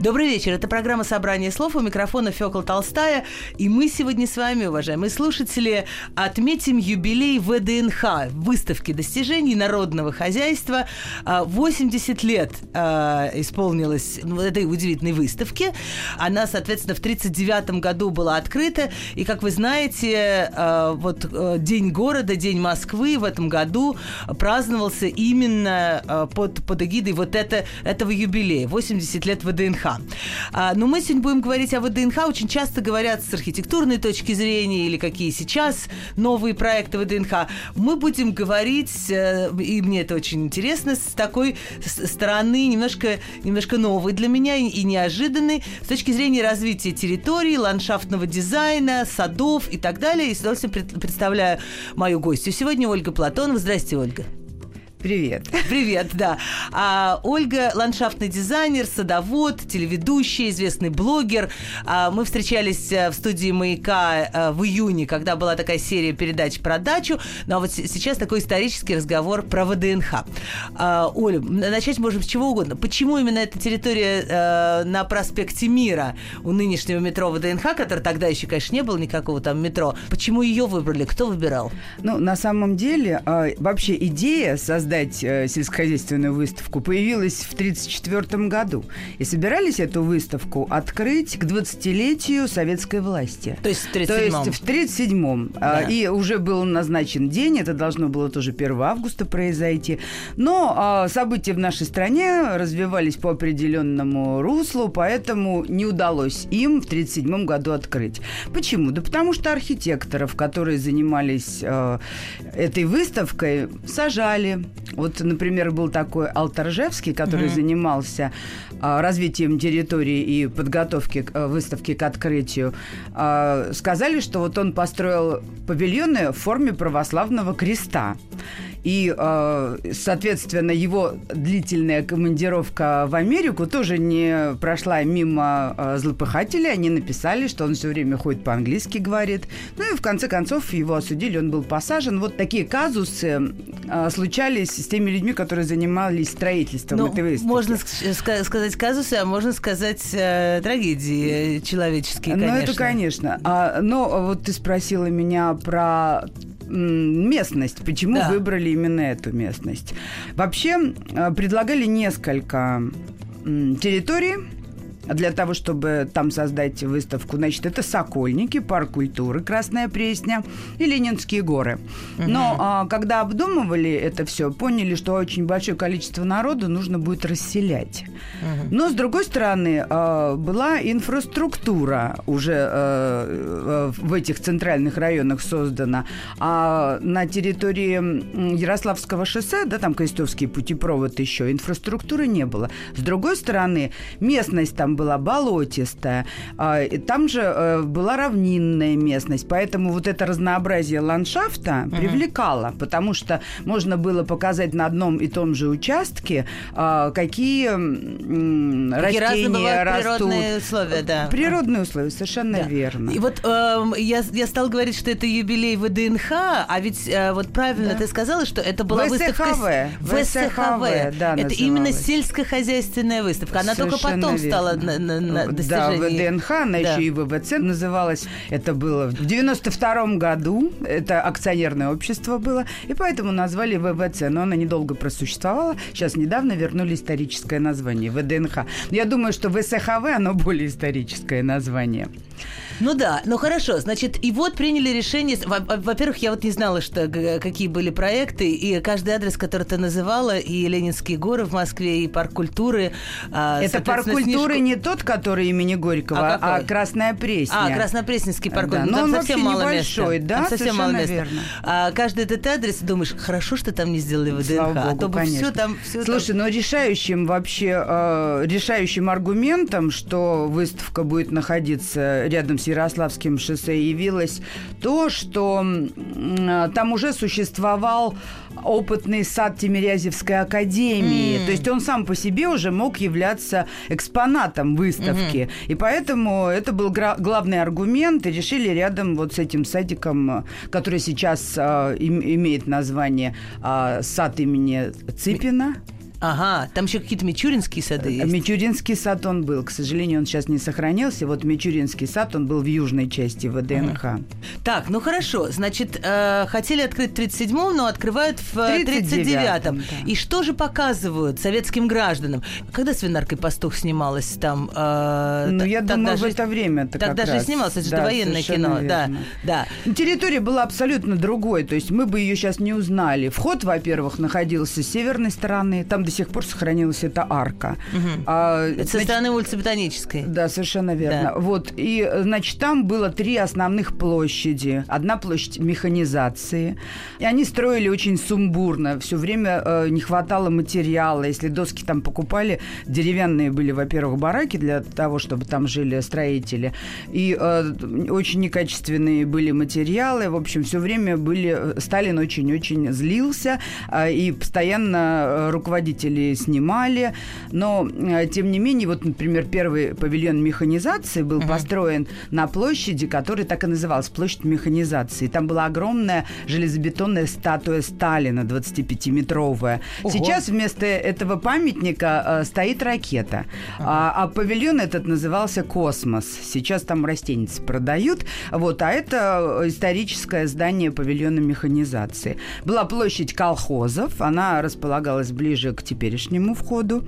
Добрый вечер. Это программа «Собрание слов». У микрофона Фёкла Толстая. И мы сегодня с вами, уважаемые слушатели, отметим юбилей ВДНХ, выставки достижений народного хозяйства. 80 а, лет а, исполнилось ну, этой удивительной выставки. Она, соответственно, в 1939 году была открыта. И, как вы знаете, а, вот э, День города, День Москвы в этом году праздновался именно под, под эгидой вот это, этого юбилея. 80 лет ВДНХ. А, но мы сегодня будем говорить о ВДНХ. Очень часто говорят с архитектурной точки зрения или какие сейчас новые проекты ВДНХ. Мы будем говорить, э, и мне это очень интересно, с такой стороны немножко, немножко новой для меня и неожиданной с точки зрения развития территории, ландшафтного дизайна, садов и так далее. И с удовольствием представляю мою гостью сегодня Ольга Платонова. Здрасте, Ольга. Привет. Привет, да. А, Ольга – ландшафтный дизайнер, садовод, телеведущий, известный блогер. А, мы встречались э, в студии «Маяка» э, в июне, когда была такая серия передач про дачу. Ну а вот сейчас такой исторический разговор про ВДНХ. А, Оля, начать можем с чего угодно. Почему именно эта территория а, на проспекте Мира у нынешнего метро ВДНХ, который тогда еще, конечно, не было никакого там метро, почему ее выбрали? Кто выбирал? Ну, на самом деле, а, вообще идея создать создать э, сельскохозяйственную выставку, появилась в 1934 году. И собирались эту выставку открыть к 20-летию советской власти. То есть в 1937 То есть в 1937 да. И уже был назначен день, это должно было тоже 1 августа произойти. Но а, события в нашей стране развивались по определенному руслу, поэтому не удалось им в 1937 году открыть. Почему? Да потому что архитекторов, которые занимались э, этой выставкой, сажали, вот, например, был такой Алтаржевский, который mm-hmm. занимался а, развитием территории и подготовки к, а, выставки к открытию. А, сказали, что вот он построил павильоны в форме православного креста. И, э, соответственно, его длительная командировка в Америку тоже не прошла мимо э, злопыхателей. Они написали, что он все время ходит по-английски, говорит. Ну и в конце концов его осудили, он был посажен. Вот такие казусы э, случались с теми людьми, которые занимались строительством ну, этой выставки. Можно сказать казусы, а можно сказать э, трагедии человеческие, конечно. Ну, это конечно. А, но вот ты спросила меня про местность. Почему да. выбрали именно эту местность? Вообще э, предлагали несколько территорий для того, чтобы там создать выставку. Значит, это Сокольники, парк культуры, Красная Пресня и Ленинские горы. Но а, когда обдумывали это все, поняли, что очень большое количество народа нужно будет расселять. Но, с другой стороны, а, была инфраструктура уже а, в этих центральных районах создана. А на территории Ярославского шоссе, да, там Крестовский путепровод еще, инфраструктуры не было. С другой стороны, местность там была болотистая, а, там же э, была равнинная местность, поэтому вот это разнообразие ландшафта угу. привлекало, потому что можно было показать на одном и том же участке, а, какие растения растут. Природные условия, да. Природные условия, совершенно да. верно. И вот э, я, я стал говорить, что это юбилей ВДНХ, а ведь э, вот правильно да. ты сказала, что это была ВСХВ. выставка... ВСХВ, да, Это именно сельскохозяйственная выставка. Она Совершенно только потом верно. стала на, на, на достижение. Да, ВДНХ, она да. еще и ВВЦ называлась. Это было в 92 году. Это акционерное общество было. И поэтому назвали ВВЦ. Но она недолго просуществовала. Сейчас недавно вернули историческое название ВДНХ. Я думаю, что ВСХВ, оно более историческое название. Ну да, ну хорошо, значит, и вот приняли решение. Во-первых, я вот не знала, что какие были проекты, и каждый адрес, который ты называла, и Ленинские горы в Москве, и парк культуры. А, Это парк культуры снежку... не тот, который имени Горького, а, а Красная Пресня. А, Краснопресненский парк да, культуры. Но там он совсем мало небольшой, места. да, там совсем мало места. Верно. А каждый этот адрес думаешь, хорошо, что там не сделали ВДНХ, Слава Богу, а то бы конечно. все там... Все Слушай, там... но решающим вообще, э, решающим аргументом, что выставка будет находиться рядом с Ярославским шоссе явилось то, что там уже существовал опытный сад Тимирязевской академии. Mm. То есть он сам по себе уже мог являться экспонатом выставки. Mm-hmm. И поэтому это был главный аргумент. И решили рядом вот с этим садиком, который сейчас э, имеет название э, сад имени Цыпина. Ага, там еще какие-то Мичуринские сады есть. Мичуринский сад он был. К сожалению, он сейчас не сохранился. Вот Мичуринский сад, он был в южной части ВДНХ. Ага. Так, ну хорошо. Значит, э, хотели открыть в 37-м, но открывают в 39-м. Э, да. И что же показывают советским гражданам? Когда «Свинарка пастух» снималась там? Э, ну, я думаю, же, в это время -то Тогда же снималось, это же да, военное кино. Да, да. Территория была абсолютно другой. То есть мы бы ее сейчас не узнали. Вход, во-первых, находился с северной стороны. Там до сих пор сохранилась эта арка. Угу. А, Это значит, со стороны улицы Ботанической. Да, совершенно верно. Да. Вот. И, значит, там было три основных площади. Одна площадь механизации. И они строили очень сумбурно. Все время э, не хватало материала. Если доски там покупали, деревянные были, во-первых, бараки для того, чтобы там жили строители. И э, очень некачественные были материалы. В общем, все время были... Э, Сталин очень-очень злился э, и постоянно э, руководитель руководители снимали, но, э, тем не менее, вот, например, первый павильон механизации был uh-huh. построен на площади, которая так и называлась, площадь механизации. Там была огромная железобетонная статуя Сталина, 25-метровая. Ого. Сейчас вместо этого памятника э, стоит ракета, uh-huh. а, а павильон этот назывался «Космос». Сейчас там растеницы продают, вот, а это историческое здание павильона механизации. Была площадь колхозов, она располагалась ближе к теперешнему входу.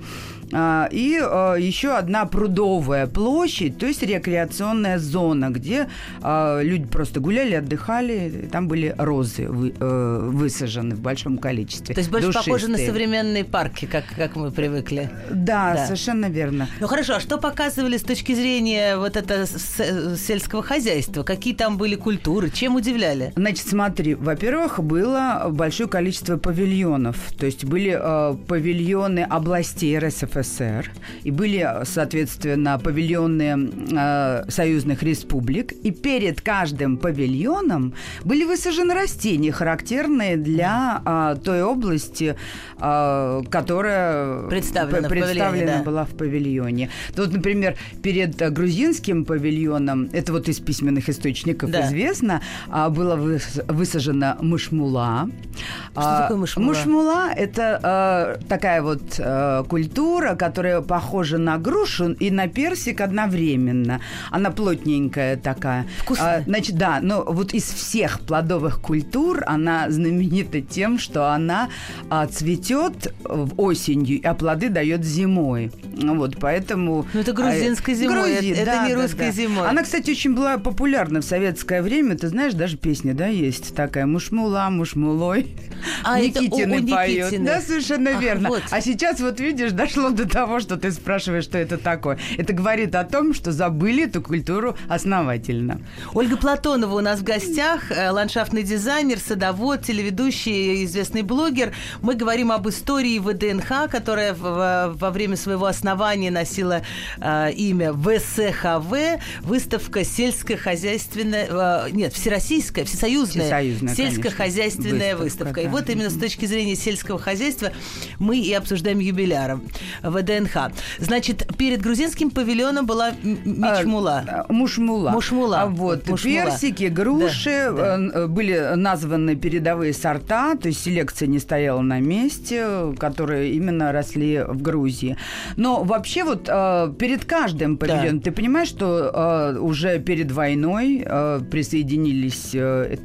А, и а, еще одна прудовая площадь, то есть рекреационная зона, где а, люди просто гуляли, отдыхали. Там были розы э, высажены в большом количестве. То есть больше Душистые. похоже на современные парки, как, как мы привыкли. Да, да, совершенно верно. Ну хорошо, а что показывали с точки зрения вот это сельского хозяйства? Какие там были культуры? Чем удивляли? Значит, смотри, во-первых, было большое количество павильонов. То есть были э, павильоны областей РСФСР СССР, и были, соответственно, павильоны э, союзных республик, и перед каждым павильоном были высажены растения, характерные для э, той области, э, которая представлена, представлена в да. была в павильоне. Тут, например, перед грузинским павильоном, это вот из письменных источников да. известно, э, было высажена мышмула. Что а, такое мышмула? Мышмула – это э, такая вот э, культура, которая похожа на грушу и на персик одновременно. Она плотненькая такая. Вкусная. А, значит, да, но вот из всех плодовых культур она знаменита тем, что она а, цветет осенью, а плоды дает зимой. Вот, поэтому... Ну, это грузинской а, зимой, Грузии, это, да, это не русской да, да. зимой. Она, кстати, очень была популярна в советское время. Ты знаешь, даже песня, да, есть такая «Мушмула, мушмулой». А, Никитины это у, у поет. Да, совершенно Ах, верно. Вот. А сейчас вот видишь, дошло до того, что ты спрашиваешь, что это такое. Это говорит о том, что забыли эту культуру основательно. Ольга Платонова у нас в гостях, э, ландшафтный дизайнер, садовод, телеведущий, известный блогер. Мы говорим об истории ВДНХ, которая во время своего основания носила э, имя ВСХВ, выставка сельскохозяйственная, э, нет, всероссийская, всесоюзная, всесоюзная сельскохозяйственная выставка. выставка. Да. И вот именно с точки зрения сельского хозяйства мы и обсуждаем юбиляра. ВДНХ. Значит, перед грузинским павильоном была мечмула. А, мушмула. Мушмула. А вот мушмула. персики, груши, да, да. Э, были названы передовые сорта, то есть селекция не стояла на месте, которые именно росли в Грузии. Но вообще вот э, перед каждым павильоном, да. ты понимаешь, что э, уже перед войной присоединились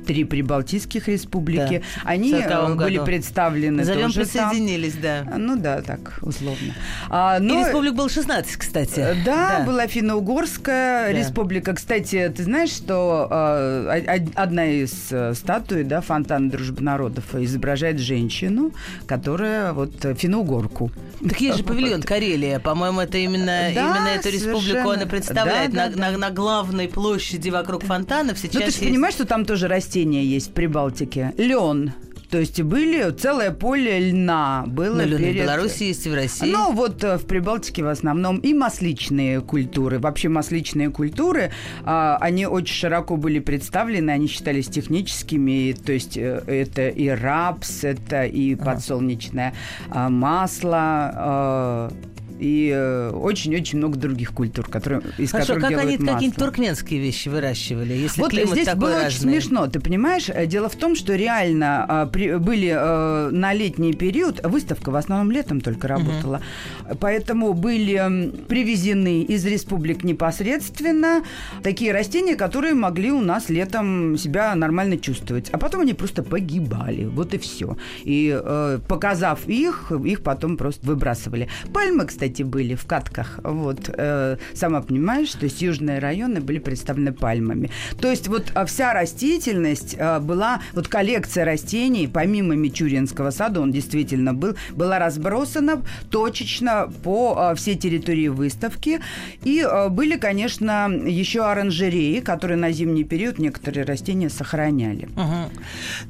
три прибалтийских республики. Да. Они были представлены Назовем тоже присоединились, там. да. Ну да, так условно. А, но... И республик было 16, кстати. Э, да, да. была финно-угорская да. республика. Кстати, ты знаешь, что э, одна из э, статуй, да, фонтан дружбы народов изображает женщину, которая вот финно-угорку. Так есть же павильон Карелия. По-моему, это именно, да, именно эту республику она представляет. Да, да, на, да. На, на главной площади вокруг фонтанов сейчас Ну, ты же есть... понимаешь, что там тоже растения есть в Прибалтике? Лен. То есть были целое поле льна. Было ну, перед... в Беларуси есть и в России. Ну, вот э, в Прибалтике в основном и масличные культуры. Вообще масличные культуры, а, они очень широко были представлены, они считались техническими. То есть э, это и рапс, это и подсолнечное а, масло, и э, очень-очень много других культур, которые, из Хорошо, которых как они масло. какие-нибудь туркменские вещи выращивали, если вот климат здесь такой было разный? очень смешно, ты понимаешь? Э, дело в том, что реально а, при, были а, на летний период, выставка в основном летом только работала, угу. поэтому были привезены из республик непосредственно такие растения, которые могли у нас летом себя нормально чувствовать, а потом они просто погибали, вот и все. И э, показав их, их потом просто выбрасывали. Пальмы, кстати, были в катках, вот, э, сама понимаешь, то есть южные районы были представлены пальмами. То есть вот а, вся растительность э, была, вот коллекция растений, помимо Мичуринского сада, он действительно был, была разбросана точечно по э, всей территории выставки. И э, были, конечно, еще оранжереи, которые на зимний период некоторые растения сохраняли. Угу.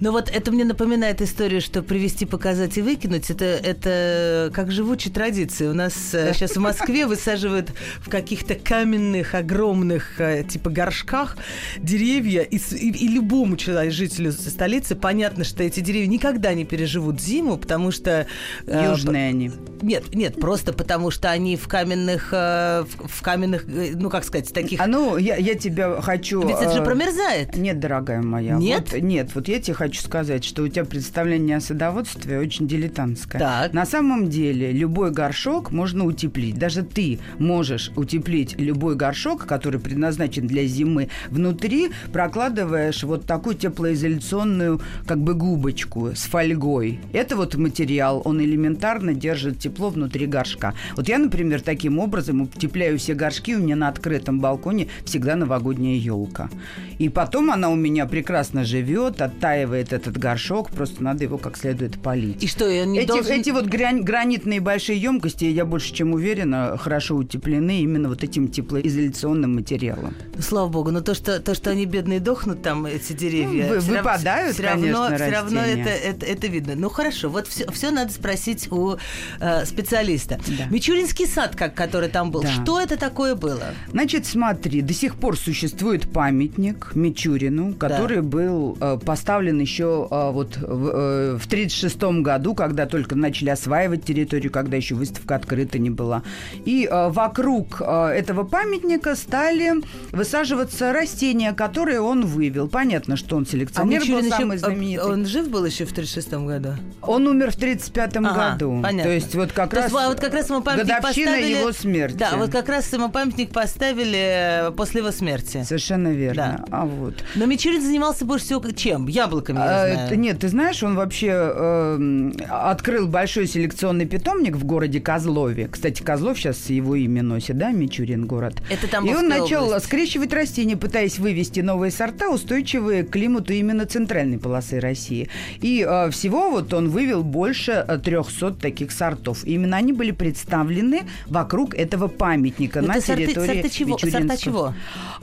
Ну вот это мне напоминает историю, что привезти, показать и выкинуть, это, это как живучая традиция. У нас сейчас в Москве высаживают в каких-то каменных, огромных, типа горшках деревья, и, и, и любому человеку, жителю столицы понятно, что эти деревья никогда не переживут зиму, потому что... Южные э, они. Нет, нет, просто потому что они в каменных, э, в, в каменных, э, ну как сказать, таких... А ну, я, я тебя хочу... Ведь это же промерзает. Нет, дорогая моя. Нет? Вот, нет, вот я тебе хочу сказать, что у тебя представление о садоводстве очень дилетантское. Так. На самом деле любой горшок можно утеплить. Даже ты можешь утеплить любой горшок, который предназначен для зимы, внутри прокладываешь вот такую теплоизоляционную как бы губочку с фольгой. Это вот материал, он элементарно держит тепло внутри горшка. Вот я, например, таким образом утепляю все горшки, у меня на открытом балконе всегда новогодняя елка. И потом она у меня прекрасно живет, оттаивает этот горшок, просто надо его как следует полить. И что, я не эти, должен... эти вот гранитные большие емкости, я больше чем уверена, хорошо утеплены именно вот этим теплоизоляционным материалом. Слава богу, но то, что, то, что они бедные дохнут, там эти деревья, ну, все выпадают, все конечно, равно, все равно это, это, это видно. Ну хорошо, вот все, все надо спросить у э, специалиста. Да. Мичуринский сад, как, который там был, да. что это такое было? Значит, смотри, до сих пор существует памятник Мичурину, который да. был э, поставлен еще э, вот в, э, в 1936 году, когда только начали осваивать территорию, когда еще выставка открыта не была. И э, вокруг э, этого памятника стали высаживаться растения, которые он вывел. Понятно, что он селекционер а был самый еще, знаменитый. Он жив был еще в 1936 году? Он умер в 1935 ага, году. Понятно. То есть вот как То раз, есть, вот как раз ему памятник годовщина поставили, его смерти. Да, вот как раз ему памятник поставили э, после его смерти. Совершенно верно. Да. А вот. Но Мичурин занимался больше всего чем? Яблоками, я а, знаю. Нет, ты знаешь, он вообще э, открыл большой селекционный питомник в городе Козлове. Кстати, Козлов сейчас его имя носит, да, Мичурин город. Это там И он начал область. скрещивать растения, пытаясь вывести новые сорта, устойчивые к климату именно центральной полосы России. И э, всего вот он вывел больше 300 таких сортов. И именно они были представлены вокруг этого памятника Но на это территории сорты, сорты чего? Сорта чего?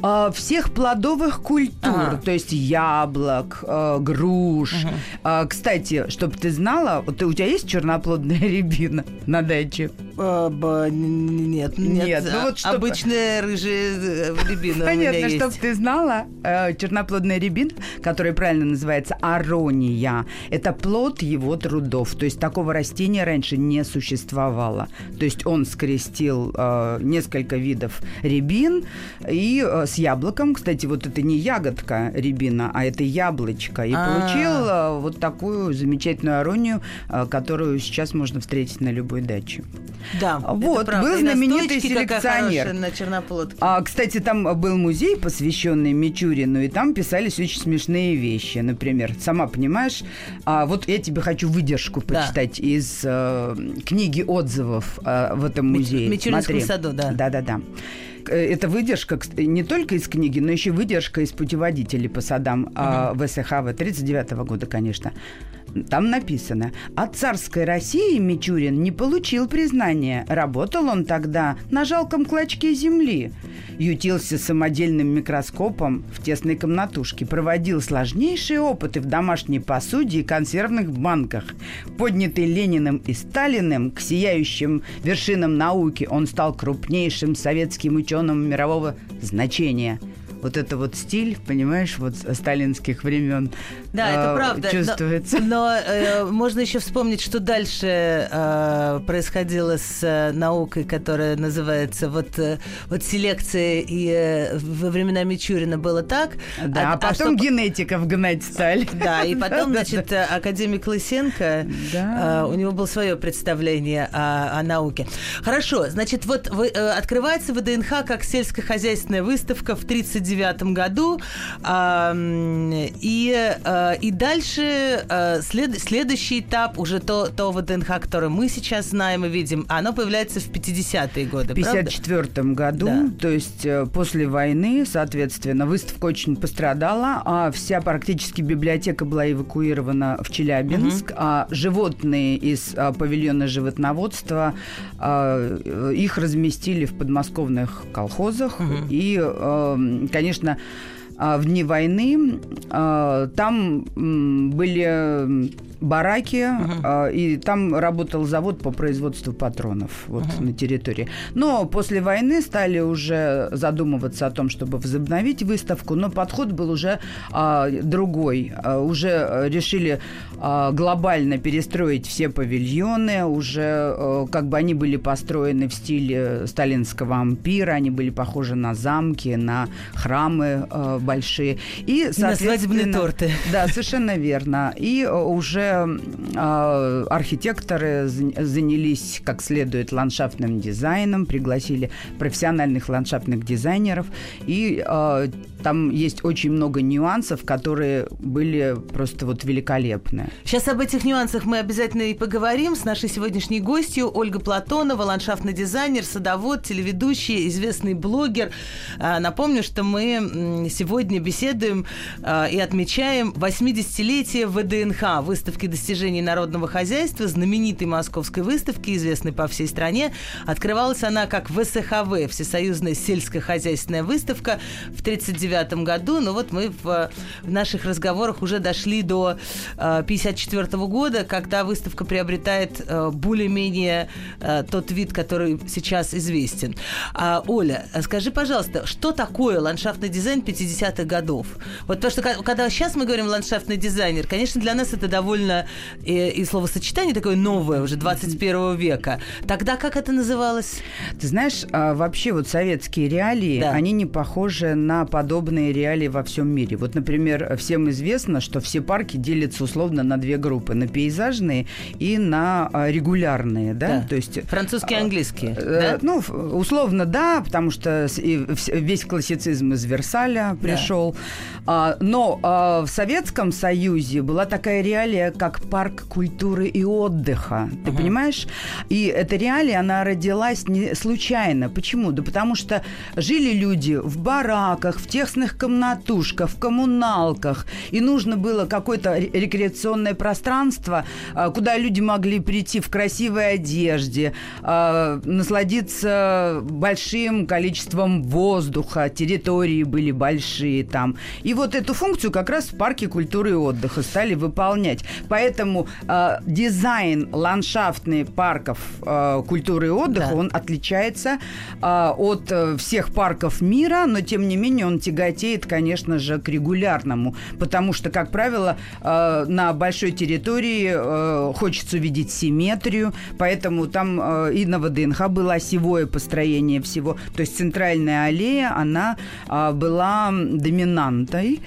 Э, всех плодовых культур, ага. то есть яблок, э, груш. Угу. Э, кстати, чтобы ты знала, вот у тебя есть черноплодная рябина на даче? А, ба, нет, нет, нет. Ну, вот чтобы... Обычная рыжая рябина Понятно, чтобы ты знала, э, черноплодная рябина, которая правильно называется арония, это плод его трудов. То есть такого растения раньше не существовало. То есть он скрестил э, несколько видов рябин и э, с яблоком, кстати, вот это не ягодка рябина, а это яблочко, и А-а-а. получил э, вот такую замечательную аронию, э, которую сейчас можно встретить на любой даче. Да, вот был знаменитый селекционер. На черноплодке. А, кстати, там был музей, посвященный Мичурину, и там писались очень смешные вещи. Например, сама понимаешь, а, вот я тебе хочу выдержку почитать да. из э, книги отзывов э, в этом музее. Мичуринском саду, да. Да-да-да. Э, это выдержка не только из книги, но еще выдержка из путеводителей по садам угу. ВСХВ 39 года, конечно. Там написано, от царской России Мичурин не получил признания. Работал он тогда на жалком клочке земли. Ютился самодельным микроскопом в тесной комнатушке. Проводил сложнейшие опыты в домашней посуде и консервных банках. Поднятый Лениным и Сталиным к сияющим вершинам науки, он стал крупнейшим советским ученым мирового значения – вот это вот стиль, понимаешь, вот сталинских времен. Да, э, это правда. Чувствуется. Но, но э, можно еще вспомнить, что дальше э, происходило с э, наукой, которая называется вот, э, вот селекция, и э, во времена Мичурина было так. Да, а, а потом а что... генетиков гнать стали. Да, и потом, значит, академик Лысенко, да. э, у него было свое представление о, о науке. Хорошо, значит, вот вы, э, открывается ВДНХ как сельскохозяйственная выставка в 39 1999 году. И, э, и дальше э, след, следующий этап, уже то, то ВДНХ, которое мы сейчас знаем и видим, оно появляется в 50-е годы, В 54 году, да. то есть э, после войны, соответственно, выставка очень пострадала, а вся практически библиотека была эвакуирована в Челябинск, угу. а животные из а, павильона животноводства, а, их разместили в подмосковных колхозах, угу. и, конечно, а, в дни войны а, там были бараки, uh-huh. и там работал завод по производству патронов вот uh-huh. на территории. Но после войны стали уже задумываться о том, чтобы возобновить выставку, но подход был уже а, другой. А, уже решили а, глобально перестроить все павильоны, уже а, как бы они были построены в стиле сталинского ампира, они были похожи на замки, на храмы а, большие. И, соответственно, на свадебные торты. Да, совершенно верно. И уже э, архитекторы занялись как следует ландшафтным дизайном, пригласили профессиональных ландшафтных дизайнеров, и э, там есть очень много нюансов, которые были просто вот великолепны. Сейчас об этих нюансах мы обязательно и поговорим с нашей сегодняшней гостью Ольга Платонова, ландшафтный дизайнер, садовод, телеведущий, известный блогер. А, напомню, что мы сегодня беседуем а, и отмечаем 80-летие ВДНХ, выставки достижений народного хозяйства, знаменитой московской выставки, известной по всей стране. Открывалась она как ВСХВ, Всесоюзная сельскохозяйственная выставка в 39 1959 году, но вот мы в, в наших разговорах уже дошли до 1954 э, года, когда выставка приобретает э, более-менее э, тот вид, который сейчас известен. А, Оля, скажи, пожалуйста, что такое ландшафтный дизайн 50-х годов? Вот то, что когда сейчас мы говорим ландшафтный дизайнер, конечно, для нас это довольно и, и словосочетание такое новое, уже 21 века. Тогда как это называлось? Ты знаешь, а, вообще вот советские реалии, да. они не похожи на подобные реалии во всем мире. Вот, например, всем известно, что все парки делятся условно на две группы. На пейзажные и на а, регулярные. Да? Да. То есть, Французские и а, английские. Э, да? Ну, условно, да, потому что весь классицизм из Версаля пришел. Да. Но в Советском Союзе была такая реалия, как парк культуры и отдыха. Ты угу. понимаешь? И эта реалия, она родилась не случайно. Почему? Да потому что жили люди в бараках, в тех частных комнатушках, в коммуналках. И нужно было какое-то рекреационное пространство, а, куда люди могли прийти в красивой одежде, а, насладиться большим количеством воздуха, территории были большие там. И вот эту функцию как раз в парке культуры и отдыха стали выполнять. Поэтому э, дизайн ландшафтных парков э, культуры и отдыха, да. он отличается э, от э, всех парков мира, но тем не менее он тяготеет конечно же, к регулярному, потому что, как правило, э, на большой территории э, хочется увидеть симметрию, поэтому там э, и на ВДНХ было осевое построение всего, то есть центральная аллея, она была доминантой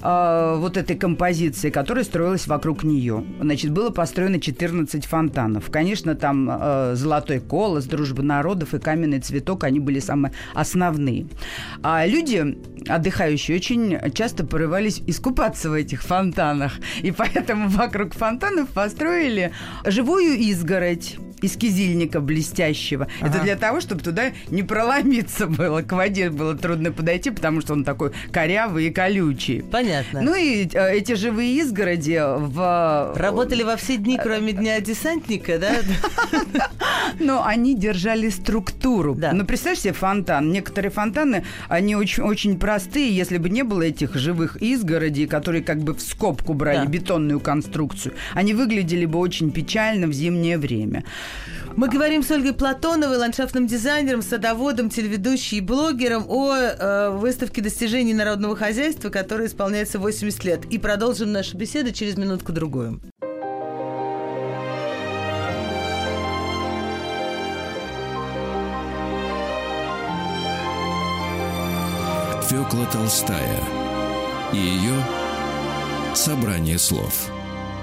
вот этой композиции, которая строилась вокруг нее. Значит, было построено 14 фонтанов. Конечно, там золотой колос, дружба народов и каменный цветок, они были самые основные. А люди отдыхающие очень часто порывались искупаться в этих фонтанах. И поэтому вокруг фонтанов построили живую изгородь из кизильника блестящего. Ага. Это для того, чтобы туда не проломиться было. К воде было трудно подойти, потому что он такой корявый и колючий. Понятно. Ну и э, эти живые изгороди в... Работали во все дни, кроме Дня десантника, да? Но они держали структуру. Да. Ну, представь себе фонтан. Некоторые фонтаны, они очень, очень простые. Если бы не было этих живых изгородей, которые как бы в скобку брали да. бетонную конструкцию, они выглядели бы очень печально в зимнее время. Мы говорим с Ольгой Платоновой, ландшафтным дизайнером, садоводом, телеведущей и блогером о э, выставке достижений народного хозяйства, которая исполняется 80 лет. И продолжим нашу беседу через минутку-другую. Фёкла Толстая и ее «Собрание слов».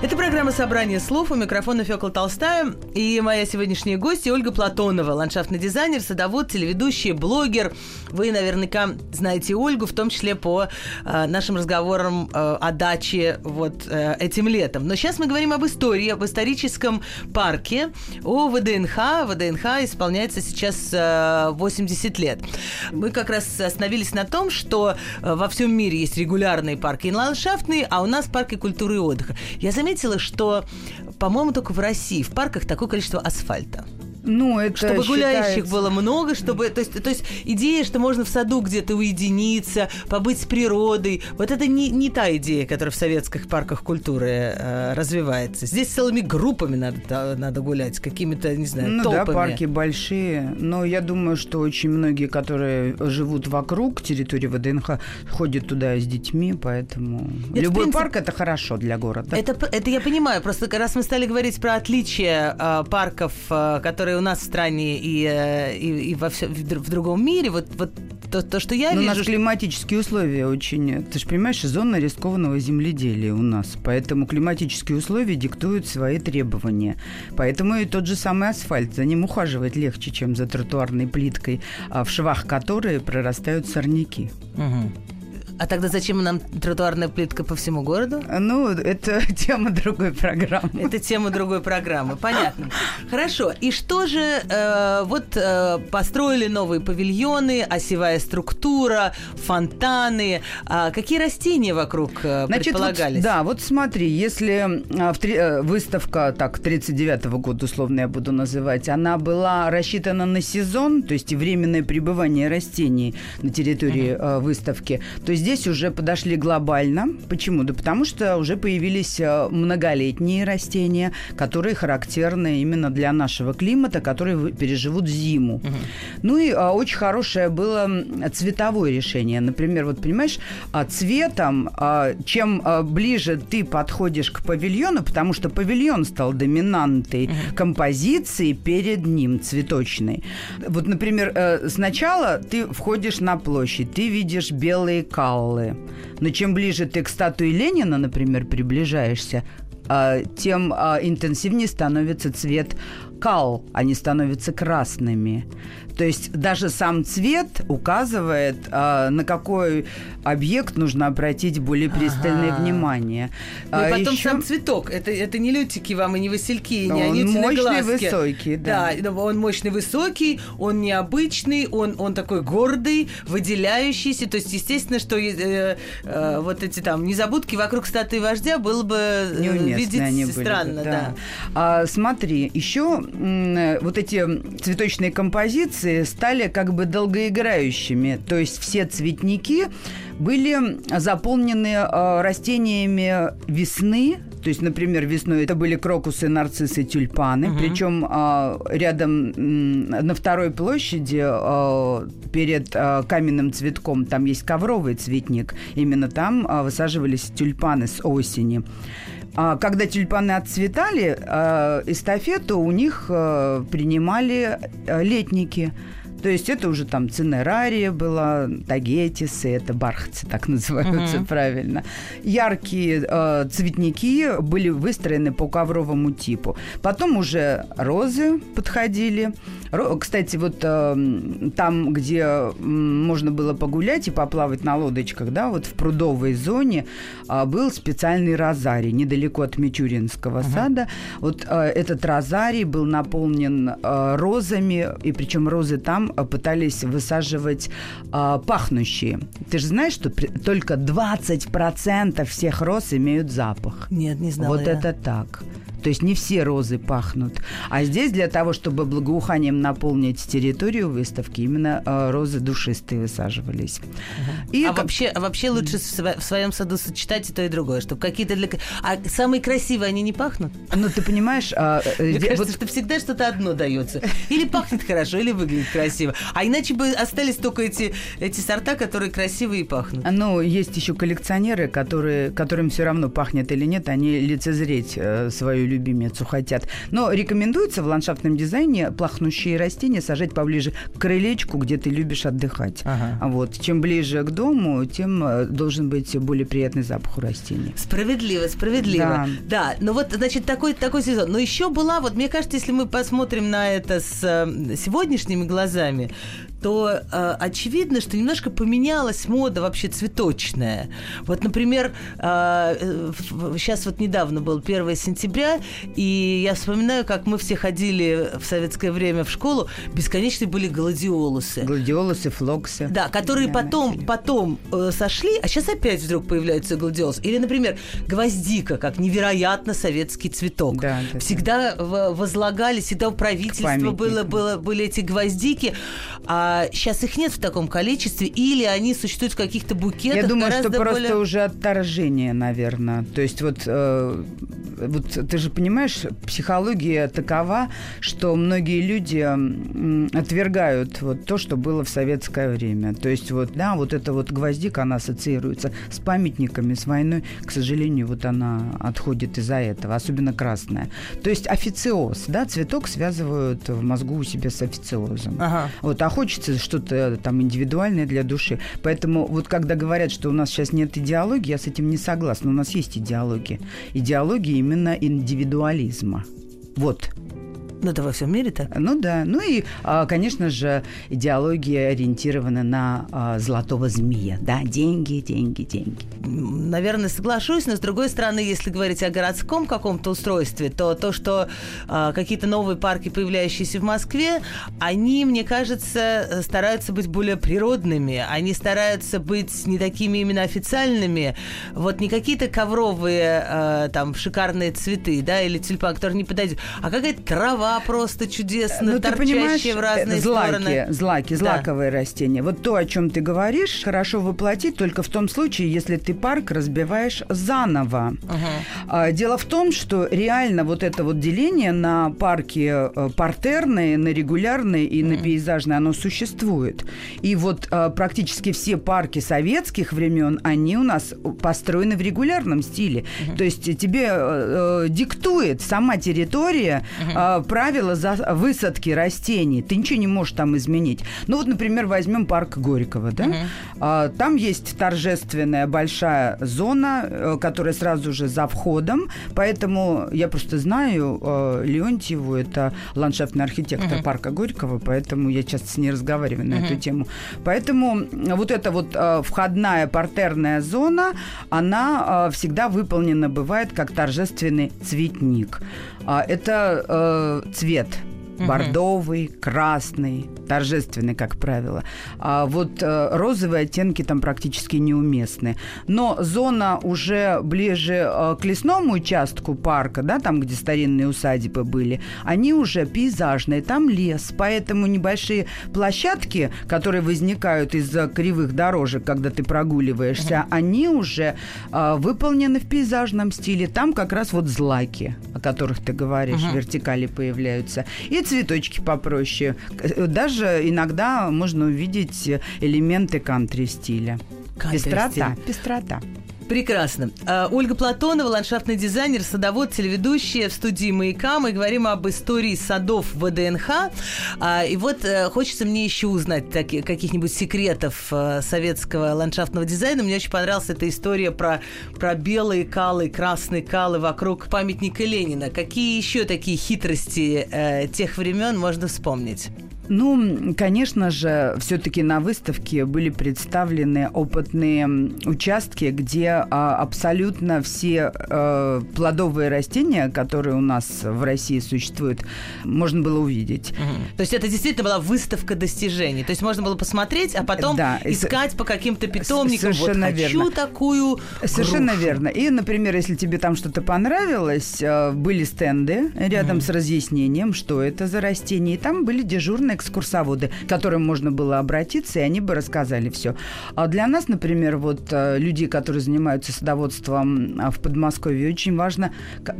Это программа «Собрание слов». У микрофона Фёкла Толстая. И моя сегодняшняя гостья Ольга Платонова, ландшафтный дизайнер, садовод, телеведущий, блогер. Вы наверняка знаете Ольгу, в том числе по э, нашим разговорам э, о даче вот э, этим летом. Но сейчас мы говорим об истории, об историческом парке, о ВДНХ. ВДНХ исполняется сейчас э, 80 лет. Мы как раз остановились на том, что э, во всем мире есть регулярные парки и ландшафтные, а у нас парки культуры и отдыха. Я заметила, заметила, что, по-моему, только в России в парках такое количество асфальта. Ну, это чтобы гуляющих было много, чтобы, то есть, то есть идея, что можно в саду где-то уединиться, побыть с природой, вот это не, не та идея, которая в советских парках культуры э, развивается. Здесь целыми группами надо, надо гулять, какими-то, не знаю, ну, толпами. да, парки большие, но я думаю, что очень многие, которые живут вокруг территории ВДНХ, ходят туда с детьми, поэтому это, любой принципе, парк это хорошо для города. Это, это я понимаю, просто раз мы стали говорить про отличия э, парков, э, которые которые у нас в стране и, э, и, и во все, в другом мире, вот, вот то, то, что я Но вижу... У нас климатические условия очень... Ты же понимаешь, зона рискованного земледелия у нас. Поэтому климатические условия диктуют свои требования. Поэтому и тот же самый асфальт. За ним ухаживать легче, чем за тротуарной плиткой, а в швах которой прорастают сорняки. Угу. А тогда зачем нам тротуарная плитка по всему городу? Ну, это тема другой программы. Это тема другой программы, понятно. Хорошо. И что же, э, вот э, построили новые павильоны, осевая структура, фонтаны. А какие растения вокруг э, Значит, предполагались? Вот, да, вот смотри, если э, в три, э, выставка, так, 39-го года, условно я буду называть, она была рассчитана на сезон, то есть и временное пребывание растений на территории э, выставки, то здесь здесь уже подошли глобально. Почему? Да потому что уже появились э, многолетние растения, которые характерны именно для нашего климата, которые переживут зиму. Угу. Ну и а, очень хорошее было цветовое решение. Например, вот понимаешь, а, цветом, а, чем а, ближе ты подходишь к павильону, потому что павильон стал доминантой угу. композиции перед ним цветочной. Вот, например, э, сначала ты входишь на площадь, ты видишь белые кал Аллы. Но чем ближе ты к статуе Ленина, например, приближаешься, а, тем а, интенсивнее становится цвет кал, они становятся красными. То есть даже сам цвет указывает, а, на какой объект нужно обратить более пристальное ага. внимание. Ну, и а, потом еще... сам цветок. Это, это не лютики вам и не васильки, не он мощный, глазки. высокий. Да. да, он мощный, высокий, он необычный, он, он такой гордый, выделяющийся. То есть, естественно, что э, э, вот эти там незабудки вокруг статуи вождя было бы э, видеть они были странно. Бы, да. Да. А, смотри, еще вот эти цветочные композиции стали как бы долгоиграющими. То есть все цветники были заполнены э, растениями весны, то есть, например, весной это были крокусы, нарциссы, тюльпаны. Угу. Причем э, рядом э, на второй площади э, перед э, каменным цветком там есть ковровый цветник. Именно там э, высаживались тюльпаны с осени. А когда тюльпаны отцветали, э, эстафету у них э, принимали летники. То есть это уже там цинерария была, тагетисы, это бархатцы так называются угу. правильно. Яркие э, цветники были выстроены по ковровому типу. Потом уже розы подходили. Кстати, вот э, там, где можно было погулять и поплавать на лодочках, да, вот в прудовой зоне э, был специальный розарий недалеко от Мичуринского uh-huh. сада. Вот э, этот розарий был наполнен э, розами, и причем розы там э, пытались высаживать э, пахнущие. Ты же знаешь, что при, только 20% всех роз имеют запах? Нет, не знала Вот я. это так. То есть не все розы пахнут. А здесь для того, чтобы благоуханием наполнить территорию выставки, именно э, розы душистые высаживались. Угу. И а, как... вообще, а вообще лучше в своем саду сочетать и то, и другое, чтобы какие-то для... А самые красивые, они не пахнут? Ну, ты понимаешь... А, э, Мне кажется, вот... что всегда что-то одно дается. Или пахнет хорошо, или выглядит красиво. А иначе бы остались только эти, эти сорта, которые красивые и пахнут. Ну, есть еще коллекционеры, которые, которым все равно пахнет или нет, они лицезреть э, свою любимицу хотят. Но рекомендуется в ландшафтном дизайне плахнущие растения сажать поближе к крылечку, где ты любишь отдыхать. Ага. Вот. Чем ближе к дому, тем э, должен быть более приятный запах у растений. Справедливо, справедливо. Да. да. Ну вот, значит, такой, такой сезон. Но еще была, вот мне кажется, если мы посмотрим на это с э, сегодняшними глазами, то э, очевидно, что немножко поменялась мода вообще цветочная. Вот, например, э, сейчас вот недавно был 1 сентября, и я вспоминаю, как мы все ходили в советское время в школу, бесконечные были гладиолусы. Гладиолусы, флоксы. Да, которые да, потом, потом э, сошли, а сейчас опять вдруг появляются гладиолусы. Или, например, гвоздика, как невероятно советский цветок. Да, да, всегда да. возлагали, всегда у правительства было, было, были эти гвоздики, а а сейчас их нет в таком количестве, или они существуют в каких-то букетах. Я думаю, что более... просто уже отторжение, наверное. То есть вот, э, вот ты же понимаешь, психология такова, что многие люди отвергают вот то, что было в советское время. То есть вот, да, вот эта вот гвоздика, она ассоциируется с памятниками, с войной. К сожалению, вот она отходит из-за этого, особенно красная. То есть официоз, да, цветок связывают в мозгу у себя с официозом. Ага. Вот, а хочется хочется что-то там индивидуальное для души. Поэтому вот когда говорят, что у нас сейчас нет идеологии, я с этим не согласна. У нас есть идеология. Идеология именно индивидуализма. Вот. Ну, это во всем мире так? Ну да. Ну и, а, конечно же, идеология ориентирована на а, золотого змея. Да, деньги, деньги, деньги. Наверное, соглашусь, но с другой стороны, если говорить о городском каком-то устройстве, то то, что а, какие-то новые парки, появляющиеся в Москве, они, мне кажется, стараются быть более природными. Они стараются быть не такими именно официальными. Вот не какие-то ковровые там шикарные цветы, да, или тюльпан, которые не подойдут, а какая-то трава, просто чудесно, ну, торчащие в разные э, злаки, стороны. Злаки, злаковые да. растения. Вот то, о чем ты говоришь, хорошо воплотить только в том случае, если ты парк разбиваешь заново. Угу. Дело в том, что реально вот это вот деление на парки э, партерные, на регулярные и на пейзажные, оно существует. И вот а, практически все парки советских времен, они у нас построены в регулярном стиле. Угу. То есть тебе э, диктует сама территория угу. Э, правила за высадки растений. Ты ничего не можешь там изменить. Ну вот, например, возьмем парк Горького, да? Uh-huh. Там есть торжественная большая зона, э, которая сразу же за входом, поэтому я просто знаю э, Леонтьеву, это ландшафтный архитектор uh-huh. парка Горького, поэтому я часто с ней разговариваю на uh-huh. эту тему. Поэтому вот эта вот э, входная партерная зона, она всегда выполнена бывает как торжественный цветник. А это цвет бордовый, красный, торжественный, как правило. А вот э, розовые оттенки там практически неуместны. Но зона уже ближе э, к лесному участку парка, да, там, где старинные усадьбы были, они уже пейзажные, там лес, поэтому небольшие площадки, которые возникают из-за кривых дорожек, когда ты прогуливаешься, uh-huh. они уже э, выполнены в пейзажном стиле. Там как раз вот злаки, о которых ты говоришь, uh-huh. вертикали появляются. И цветочки попроще. Даже иногда можно увидеть элементы кантри стиля. Кантри пестрота, стиль. пестрота. Прекрасно. А, Ольга Платонова, ландшафтный дизайнер, садовод, телеведущая в студии «Маяка». Мы говорим об истории садов ВДНХ. А, и вот э, хочется мне еще узнать каких-нибудь секретов э, советского ландшафтного дизайна. Мне очень понравилась эта история про, про белые калы, красные калы вокруг памятника Ленина. Какие еще такие хитрости э, тех времен можно вспомнить? Ну, конечно же, все-таки на выставке были представлены опытные участки, где а, абсолютно все а, плодовые растения, которые у нас в России существуют, можно было увидеть. Угу. То есть это действительно была выставка достижений. То есть можно было посмотреть, а потом да, искать по каким-то питомникам. Совершенно вот, верно. Хочу такую. Совершенно грушу. верно. И, например, если тебе там что-то понравилось, а, были стенды рядом угу. с разъяснением, что это за растение, и там были дежурные экскурсоводы, к которым можно было обратиться, и они бы рассказали все. А для нас, например, вот э, люди, которые занимаются садоводством а, в Подмосковье, очень важно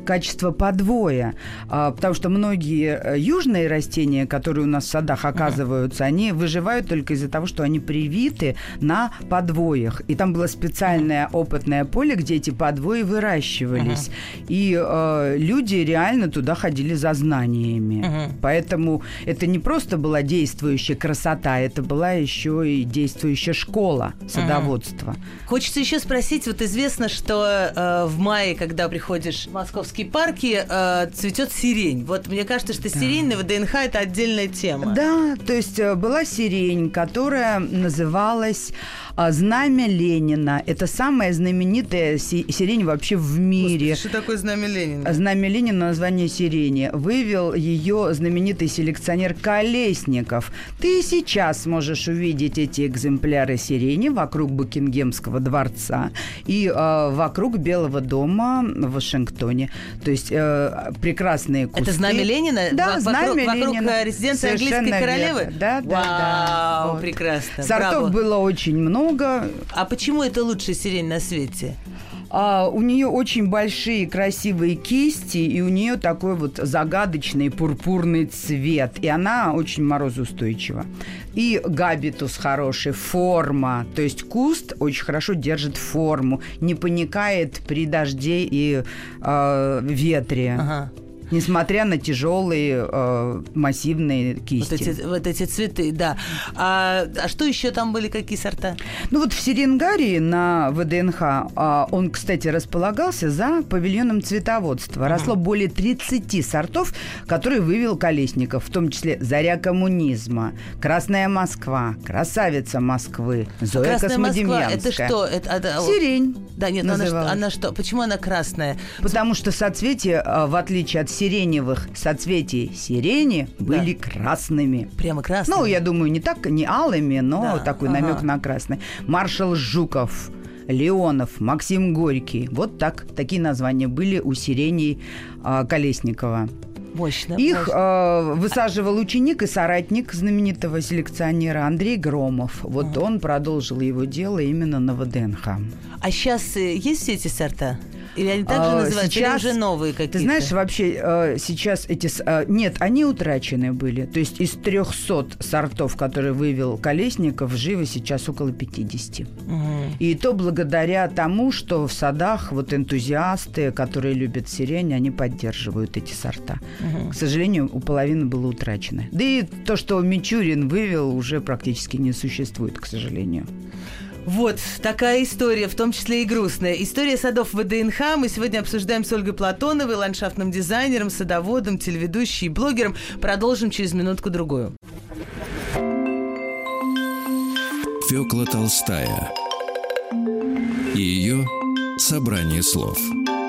качество подвоя, а, потому что многие э, южные растения, которые у нас в садах оказываются, они выживают только из-за того, что они привиты на подвоях. И там было специальное опытное поле, где эти подвои выращивались. Uh-huh. И э, люди реально туда ходили за знаниями. Uh-huh. Поэтому это не просто было была действующая красота, это была еще и действующая школа садоводства. Mm. Хочется еще спросить, вот известно, что э, в мае, когда приходишь в московские парки, э, цветет сирень. Вот мне кажется, что да. сирень на ВДНХ это отдельная тема. Да, то есть э, была сирень, которая называлась знамя Ленина. Это самая знаменитая сирень вообще в мире. Господи, что такое знамя Ленина? Знамя Ленина, название сирени. Вывел ее знаменитый селекционер Колесников. Ты сейчас можешь увидеть эти экземпляры сирени вокруг Букингемского дворца и э, вокруг Белого дома в Вашингтоне. То есть э, прекрасные кусты. Это знамя Ленина? Да, в- знамя вокруг, Ленина. Вокруг резиденции английской королевы? Верно. Да, да, Вау, да. Вот. прекрасно. Сортов Браво. было очень много много. А почему это лучшая сирень на свете? А, у нее очень большие красивые кисти, и у нее такой вот загадочный пурпурный цвет. И она очень морозоустойчива. И габитус хороший, форма. То есть куст очень хорошо держит форму, не паникает при дожде и э, ветре. Ага несмотря на тяжелые э, массивные кисти. Вот эти, вот эти цветы, да. А, а что еще там были, какие сорта? Ну вот в Серенгарии на ВДНХ, а, он, кстати, располагался за павильоном цветоводства. Росло более 30 сортов, которые вывел Колесников, в том числе «Заря коммунизма», «Красная Москва», «Красавица Москвы», «Зоя Красная Космодемьянская». Москва, это что? Это, это, Сирень. Да, нет, она что, она что? Почему она красная? Потому что соцветие, а, в отличие от сиреневых соцветий сирени были красными. Прямо красными? Ну, я думаю, не так, не алыми, но такой ага. намек на красный. Маршал Жуков. Леонов, Максим Горький. Вот так, такие названия были у сиреней э, Колесникова. Мощно. Их мощно. Э, высаживал ученик и соратник знаменитого селекционера Андрей Громов. Вот ага. он продолжил его дело именно на ВДНХ. А сейчас э, есть все эти сорта? Или они также а, называются, сейчас, или уже новые какие-то? Ты знаешь, вообще э, сейчас эти... Э, нет, они утрачены были. То есть из 300 сортов, которые вывел Колесников, живы сейчас около 50. Угу. И то благодаря тому, что в садах вот энтузиасты, которые любят сирень, они поддерживают эти сорта. Угу. К сожалению, у половины было утрачено. Да и то, что Мичурин вывел, уже практически не существует, к сожалению. Вот такая история, в том числе и грустная. История садов ВДНХ мы сегодня обсуждаем с Ольгой Платоновой, ландшафтным дизайнером, садоводом, телеведущей и блогером. Продолжим через минутку-другую. Фёкла Толстая и ее собрание слов –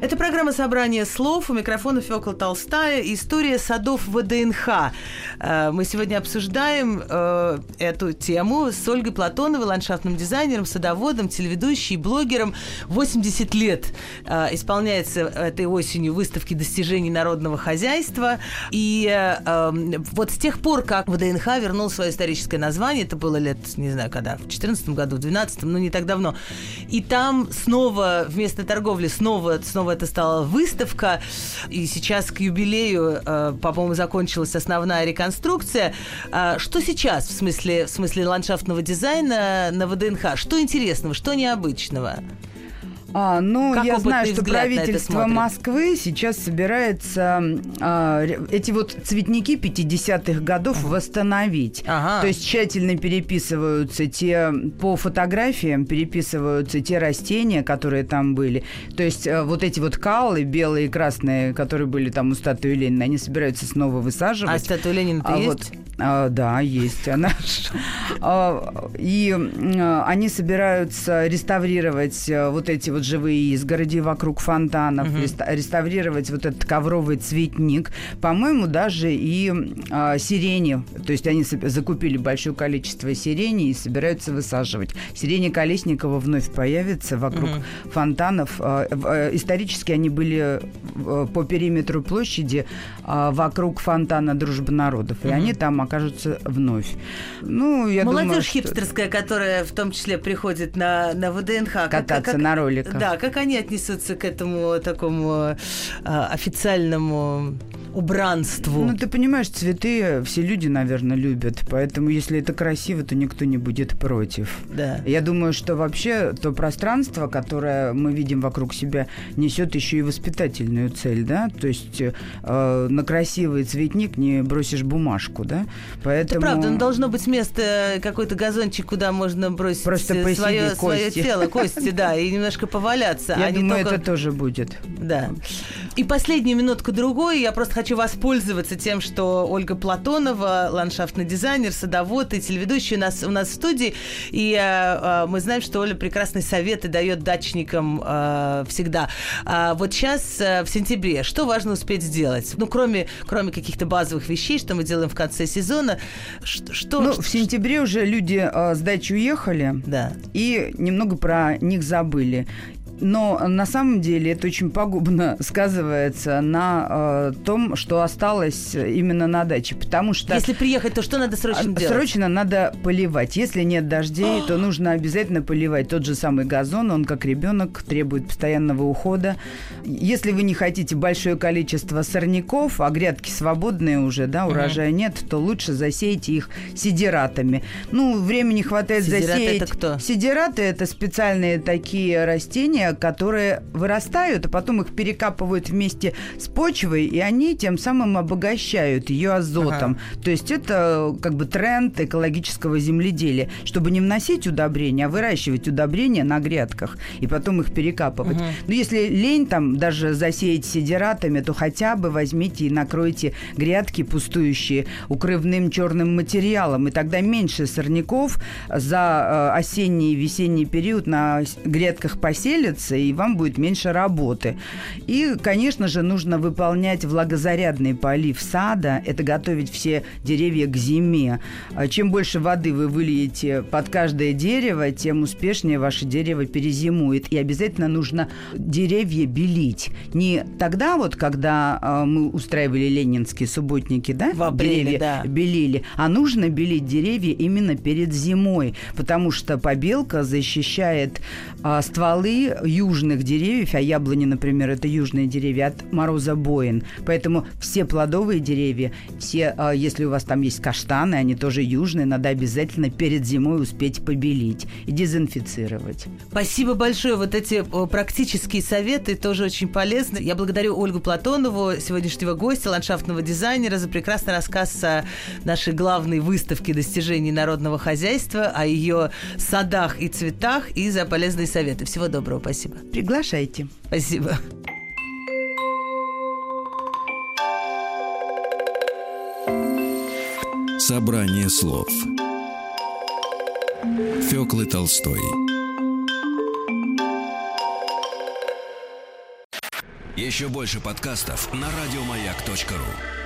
это программа «Собрание слов». У микрофона Фёкла Толстая. История садов ВДНХ. Э, мы сегодня обсуждаем э, эту тему с Ольгой Платоновой, ландшафтным дизайнером, садоводом, телеведущей, блогером. 80 лет э, исполняется этой осенью выставки достижений народного хозяйства. И эм, вот с тех пор, как ВДНХ вернул свое историческое название, это было лет, не знаю, когда, в 2014 году, в 2012, ну не так давно, и там снова вместо торговли снова, снова это стала выставка, и сейчас к юбилею, э, по-моему, закончилась основная реконструкция. А что сейчас в смысле, в смысле ландшафтного дизайна на ВДНХ? Что интересного, что необычного? А, ну, как я знаю, что правительство Москвы сейчас собирается а, эти вот цветники 50-х годов ага. восстановить. Ага. То есть тщательно переписываются те, по фотографиям переписываются те растения, которые там были. То есть а, вот эти вот калы, белые и красные, которые были там у статуи Ленина, они собираются снова высаживать. А статуя Ленина а, есть? Вот, а, да, есть она. А, и а, они собираются реставрировать э, вот эти вот живые изгороди вокруг фонтанов, реставрировать вот этот ковровый цветник. По-моему, даже и сирени. То есть они закупили большое количество сирени и собираются высаживать. Сирени Колесникова вновь появится вокруг фонтанов. Э, исторически они были по периметру площади вокруг фонтана Дружбы народов. И они там окажутся вновь. Ну, я Молодежь думаю, что... хипстерская, которая в том числе приходит на, на ВДНХ. Кататься как, как, на роликах. Да, как они отнесутся к этому такому а, официальному убранству. Ну, ты понимаешь, цветы все люди, наверное, любят. Поэтому, если это красиво, то никто не будет против. Да. Я думаю, что вообще то пространство, которое мы видим вокруг себя, несет еще и воспитательную цель, да? То есть э, на красивый цветник не бросишь бумажку, да? Поэтому... Это правда, но должно быть место, какой-то газончик, куда можно бросить Просто свое, свое тело, кости, да, и немножко поваляться. Я а думаю, только... это тоже будет. Да. И последнюю минутку другой, я просто хочу воспользоваться тем, что Ольга Платонова, ландшафтный дизайнер, садовод и телеведущий у нас, у нас в студии. И э, мы знаем, что Оля прекрасные советы дает дачникам э, всегда. А вот сейчас, э, в сентябре, что важно успеть сделать? Ну, кроме, кроме каких-то базовых вещей, что мы делаем в конце сезона. Что, ну, в сентябре уже люди э, с дачи уехали. Да. И немного про них забыли. Но на самом деле это очень пагубно сказывается на э, том, что осталось именно на даче. Потому что... Если приехать, то что надо срочно делать? Срочно надо поливать. Если нет дождей, то нужно обязательно поливать. Тот же самый газон, он как ребенок требует постоянного ухода. Если вы не хотите большое количество сорняков, а грядки свободные уже, да, урожая нет, то лучше засейте их сидератами. Ну, времени хватает Сидераты засеять. это кто? Сидераты это специальные такие растения, которые вырастают, а потом их перекапывают вместе с почвой, и они тем самым обогащают ее азотом. Ага. То есть это как бы тренд экологического земледелия, чтобы не вносить удобрения, а выращивать удобрения на грядках и потом их перекапывать. Угу. Но если лень там даже засеять сидератами, то хотя бы возьмите и накройте грядки пустующие укрывным черным материалом, и тогда меньше сорняков за э, осенний и весенний период на грядках поселится, уменьшится, и вам будет меньше работы. И, конечно же, нужно выполнять влагозарядный полив сада, это готовить все деревья к зиме. А чем больше воды вы выльете под каждое дерево, тем успешнее ваше дерево перезимует. И обязательно нужно деревья белить. Не тогда вот, когда э, мы устраивали ленинские субботники, да? В апреле, деревья да. белили. А нужно белить деревья именно перед зимой, потому что побелка защищает э, стволы южных деревьев, а яблони, например, это южные деревья, от мороза боин. Поэтому все плодовые деревья, все, а, если у вас там есть каштаны, они тоже южные, надо обязательно перед зимой успеть побелить и дезинфицировать. Спасибо большое. Вот эти практические советы тоже очень полезны. Я благодарю Ольгу Платонову, сегодняшнего гостя, ландшафтного дизайнера, за прекрасный рассказ о нашей главной выставке достижений народного хозяйства, о ее садах и цветах и за полезные советы. Всего доброго. Спасибо. Приглашайте. Спасибо. Собрание слов Фёклы Толстой Еще больше подкастов на радиомаяк.ру